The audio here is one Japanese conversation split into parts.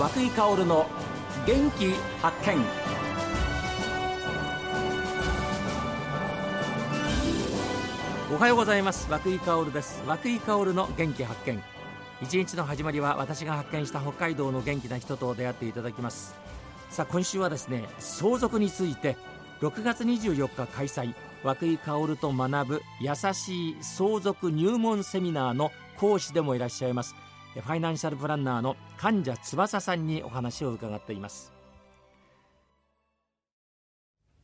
和井薫の元気発見。おはようございます。和井薫です。和井薫の元気発見。一日の始まりは私が発見した北海道の元気な人と出会っていただきます。さあ今週はですね相続について6月24日開催和久井薫と学ぶ優しい相続入門セミナーの講師でもいらっしゃいますファイナンシャルプランナーの患者翼さんにお話を伺っています。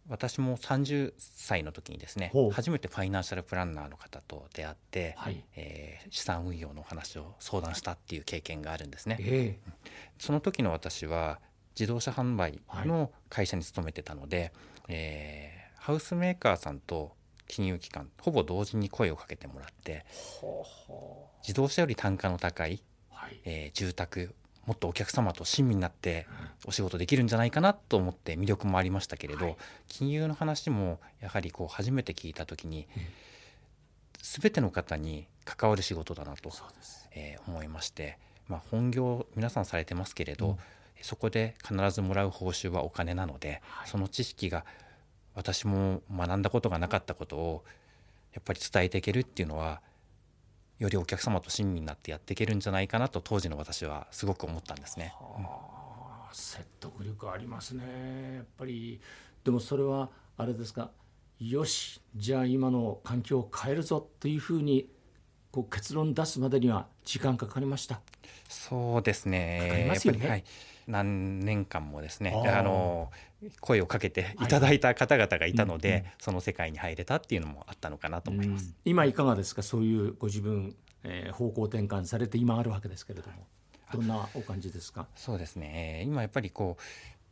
私も30歳の時にですね初めてファイナンシャルプランナーの方と出会って、はい、えー、資産運用のお話を相談したっていう経験があるんですね、えー、その時の私は自動車販売の会社に勤めてたので、はい、えー、ハウスメーカーさんと金融機関ほぼ同時に声をかけてもらって自動車より単価の高いはい、えー、住宅もっとお客様と親身になってお仕事できるんじゃないかなと思って魅力もありましたけれど、はい、金融の話もやはりこう初めて聞いた時に、うん、全ての方に関わる仕事だなと、えー、思いまして、まあ、本業皆さんされてますけれど、うん、そこで必ずもらう報酬はお金なので、はい、その知識が私も学んだことがなかったことをやっぱり伝えていけるっていうのはよりお客様と親身になってやっていけるんじゃないかなと当時の私はすごく思ったんですね。はあ、説得力ありますね。やっぱりでもそれはあれですか。よしじゃあ今の環境を変えるぞというふうにこう結論出すまでには時間かかりました。そうですね。かかりますよね、はい、何年間もですねあの声をかけていただいた方々がいたので、はいうんうん、その世界に入れたっていうのもあったのかなと思います。今いかがですか？そういうご自分、えー、方向転換されて今あるわけですけれども。どんなお感じですか？そうですね。今やっぱりこう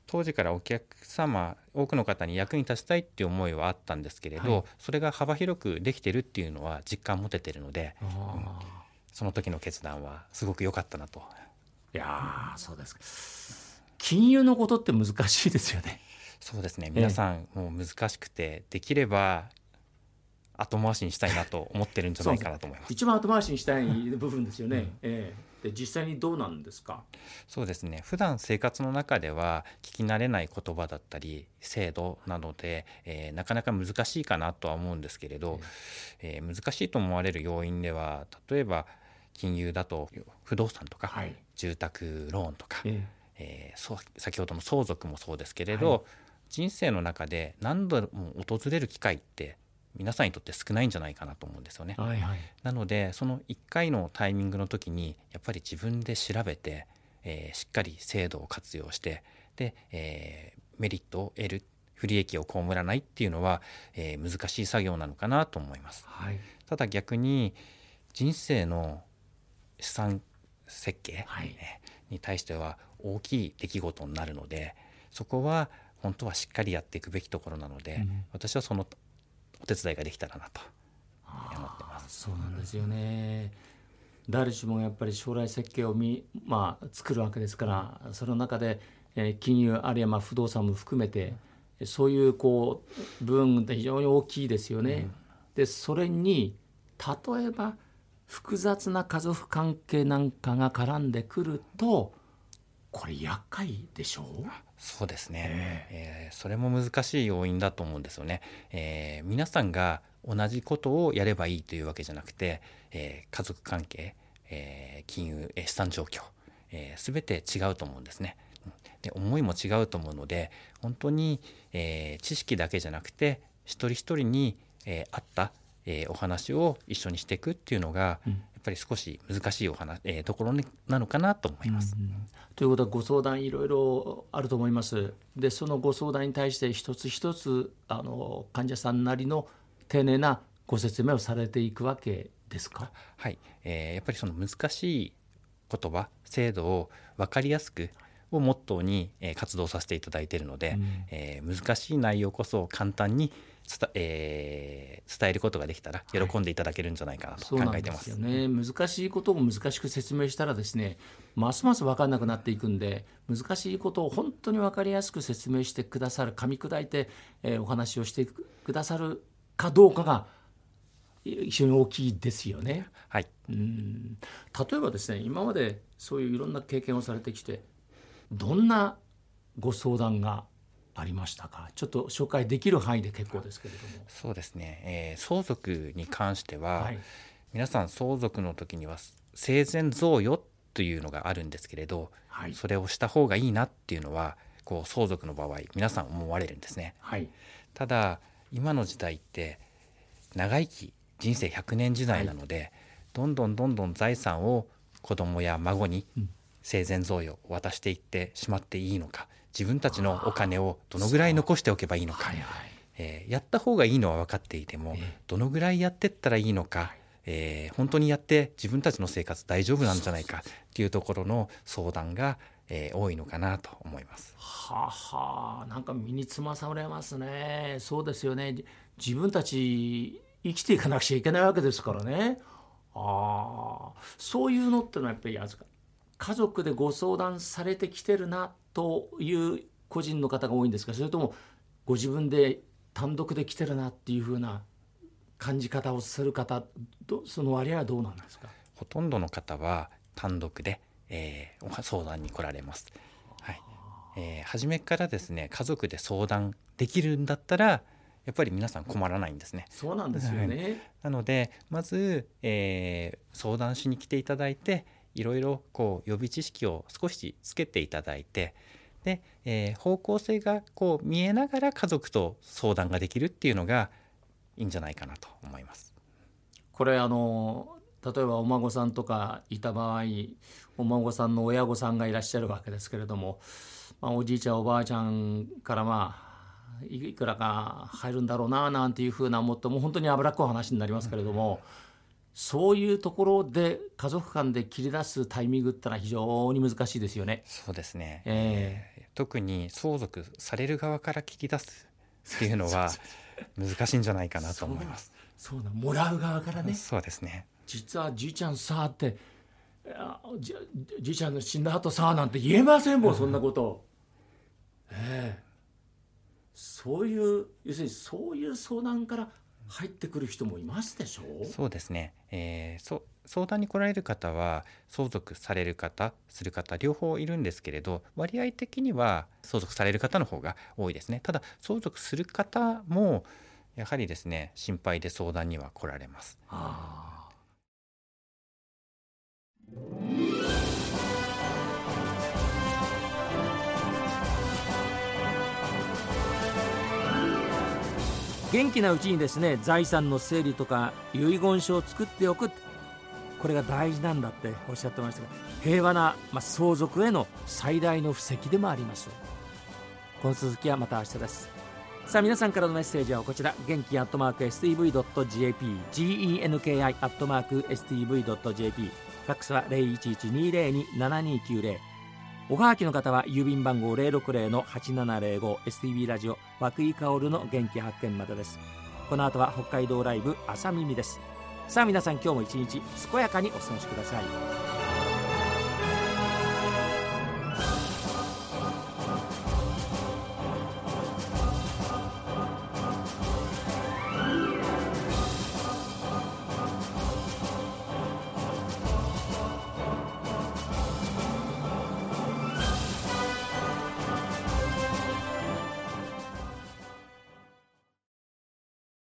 当時からお客様多くの方に役に立ちたいっていう思いはあったんですけれど、はい、それが幅広くできてるっていうのは実感持ててるので、うん、その時の決断はすごく良かったなと。いやそうですか金融のことって難しいですよね。そうですね皆さんもう難しくてできれば後回しにしたいなと思ってるんじゃないかなと思います。一番後回しにしたい部分ですよね。うん、ええ、で実際にどうなんですか？そうですね。普段生活の中では聞き慣れない言葉だったり制度なので、えー、なかなか難しいかなとは思うんですけれど、えー、難しいと思われる要因では例えば金融だと不動産とか、はい、住宅ローンとか。えええー、そ先ほどの相続もそうですけれど、はい、人生の中で何度も訪れる機会って皆さんにとって少ないんじゃないかなと思うんですよね。はいはい、なのでその1回のタイミングの時にやっぱり自分で調べて、えー、しっかり制度を活用してで、えー、メリットを得る不利益を被らないっていうのは、えー、難しい作業なのかなと思います。はい、ただ逆に人生の資産設計、はい、に対しては大きい出来事になるのでそこは本当はしっかりやっていくべきところなので、うん、私はそのお手伝いができたらなと思ってます。そうなんですよね誰しもやっぱり将来設計をみ、まあ、作るわけですからその中で、えー、金融あるいはまあ不動産も含めてそういうこう部分って非常に大きいですよね。うん、でそれに例えば複雑な家族関係なんかが絡んでくるとこれ厄介でしょ？うそうですね、えー、えー、それも難しい要因だと思うんですよね、えー、皆さんが同じことをやればいいというわけじゃなくて、えー、家族関係、えー、金融、資産状況、えー、全て違うと思うんですね。で思いも違うと思うので本当に、えー、知識だけじゃなくて一人一人に、えー、合った、えー、お話を一緒にしていくっていうのが、うん、ぱり少し難しいお話、えー、ところになのかなと思います。うんうん、ということはご相談いろいろあると思います。でそのご相談に対して一つ一つあの患者さんなりの丁寧なご説明をされていくわけですか？はい、えー、やっぱりその難しい言葉制度を分かりやすくをモットーに、えー、活動させていただいているので、うん、えー、難しい内容こそ簡単に伝,、えー、伝えることができたら喜んでいただけるんじゃないかなと考えてます。はい、すよね、難しいことを難しく説明したらですねますます分かんなくなっていくんで難しいことを本当に分かりやすく説明してくださる噛み砕いて、えー、お話をしてくださるかどうかが非常に大きいですよね。はい、うん例えばですね今までそういういろんな経験をされてきてどんなご相談がありましたか？ちょっと紹介できる範囲で結構ですけれども。そうですね、えー、相続に関しては、はい、皆さん相続の時には生前贈与というのがあるんですけれど、はい、それをした方がいいなっていうのはこう相続の場合皆さん思われるんですね、はい、ただ今の時代って長生き人生100年時代なので、はい、どんどんどんどん財産を子供や孫に生前贈与を渡していってしまっていいのか自分たちのお金をどのぐらい残しておけばいいのか、はいはい、えー、やった方がいいのは分かっていても、どのぐらいやってったらいいのか、えー、本当にやって自分たちの生活大丈夫なんじゃないかっていうところの相談が、えー、多いのかなと思います。ははなんか身につまされますね。そうですよね。自分たち生きていかなくちゃいけないわけですからね。ああそういうのってのはやっぱり家族でご相談されてきてるなという個人の方が多いんですか？それともご自分で単独で来てるなっていうふうな感じ方をする方その割合はどうなんですか？ほとんどの方は単独で、えー、相談に来られます。はいえー、初めからですね家族で相談できるんだったらやっぱり皆さん困らないんですね。そうなんですよね。なのでまず、えー、相談しに来ていただいていろいろこう予備知識を少しつけていただいてで、えー、方向性がこう見えながら家族と相談ができるっていうのがいいんじゃないかなと思います。これあの例えばお孫さんとかいた場合お孫さんの親御さんがいらっしゃるわけですけれども、まあ、おじいちゃんおばあちゃんからまあいくらか入るんだろうななんていうふうな思ってもう本当に脂っこい話になりますけれども、そういうところで家族間で切り出すタイミングってのは非常に難しいですよね。そうですね、えー、特に相続される側から切り出すっていうのは 難しいんじゃないかなと思います。そうなもらう側からね。そうですね。実はじいちゃんさあってじじいちゃんの死んだ後さあなんて言えませんもんそんなこと。ええー、そういう要するにそういう相談から入ってくる人もいますでしょ？うそうですね、えー、そ相談に来られる方は相続される方する方両方いるんですけれど割合的には相続される方の方が多いですね。ただ相続する方もやはりですね心配で相談には来られます。元気なうちにですね財産の整理とか遺言書を作っておくこれが大事なんだっておっしゃってましたが平和な、まあ、相続への最大の布石でもありますこの続きはまた明日です。さあ皆さんからのメッセージはこちら。元気アットマーク STV.jp genki アットマーク STV.jp ファックスは0112027290おはがきの方は郵便番号060-8705 STB ラジオ和久井薫の元気発見までです。この後は北海道ライブ朝耳です。さあ皆さん今日も一日健やかにお過ごしください。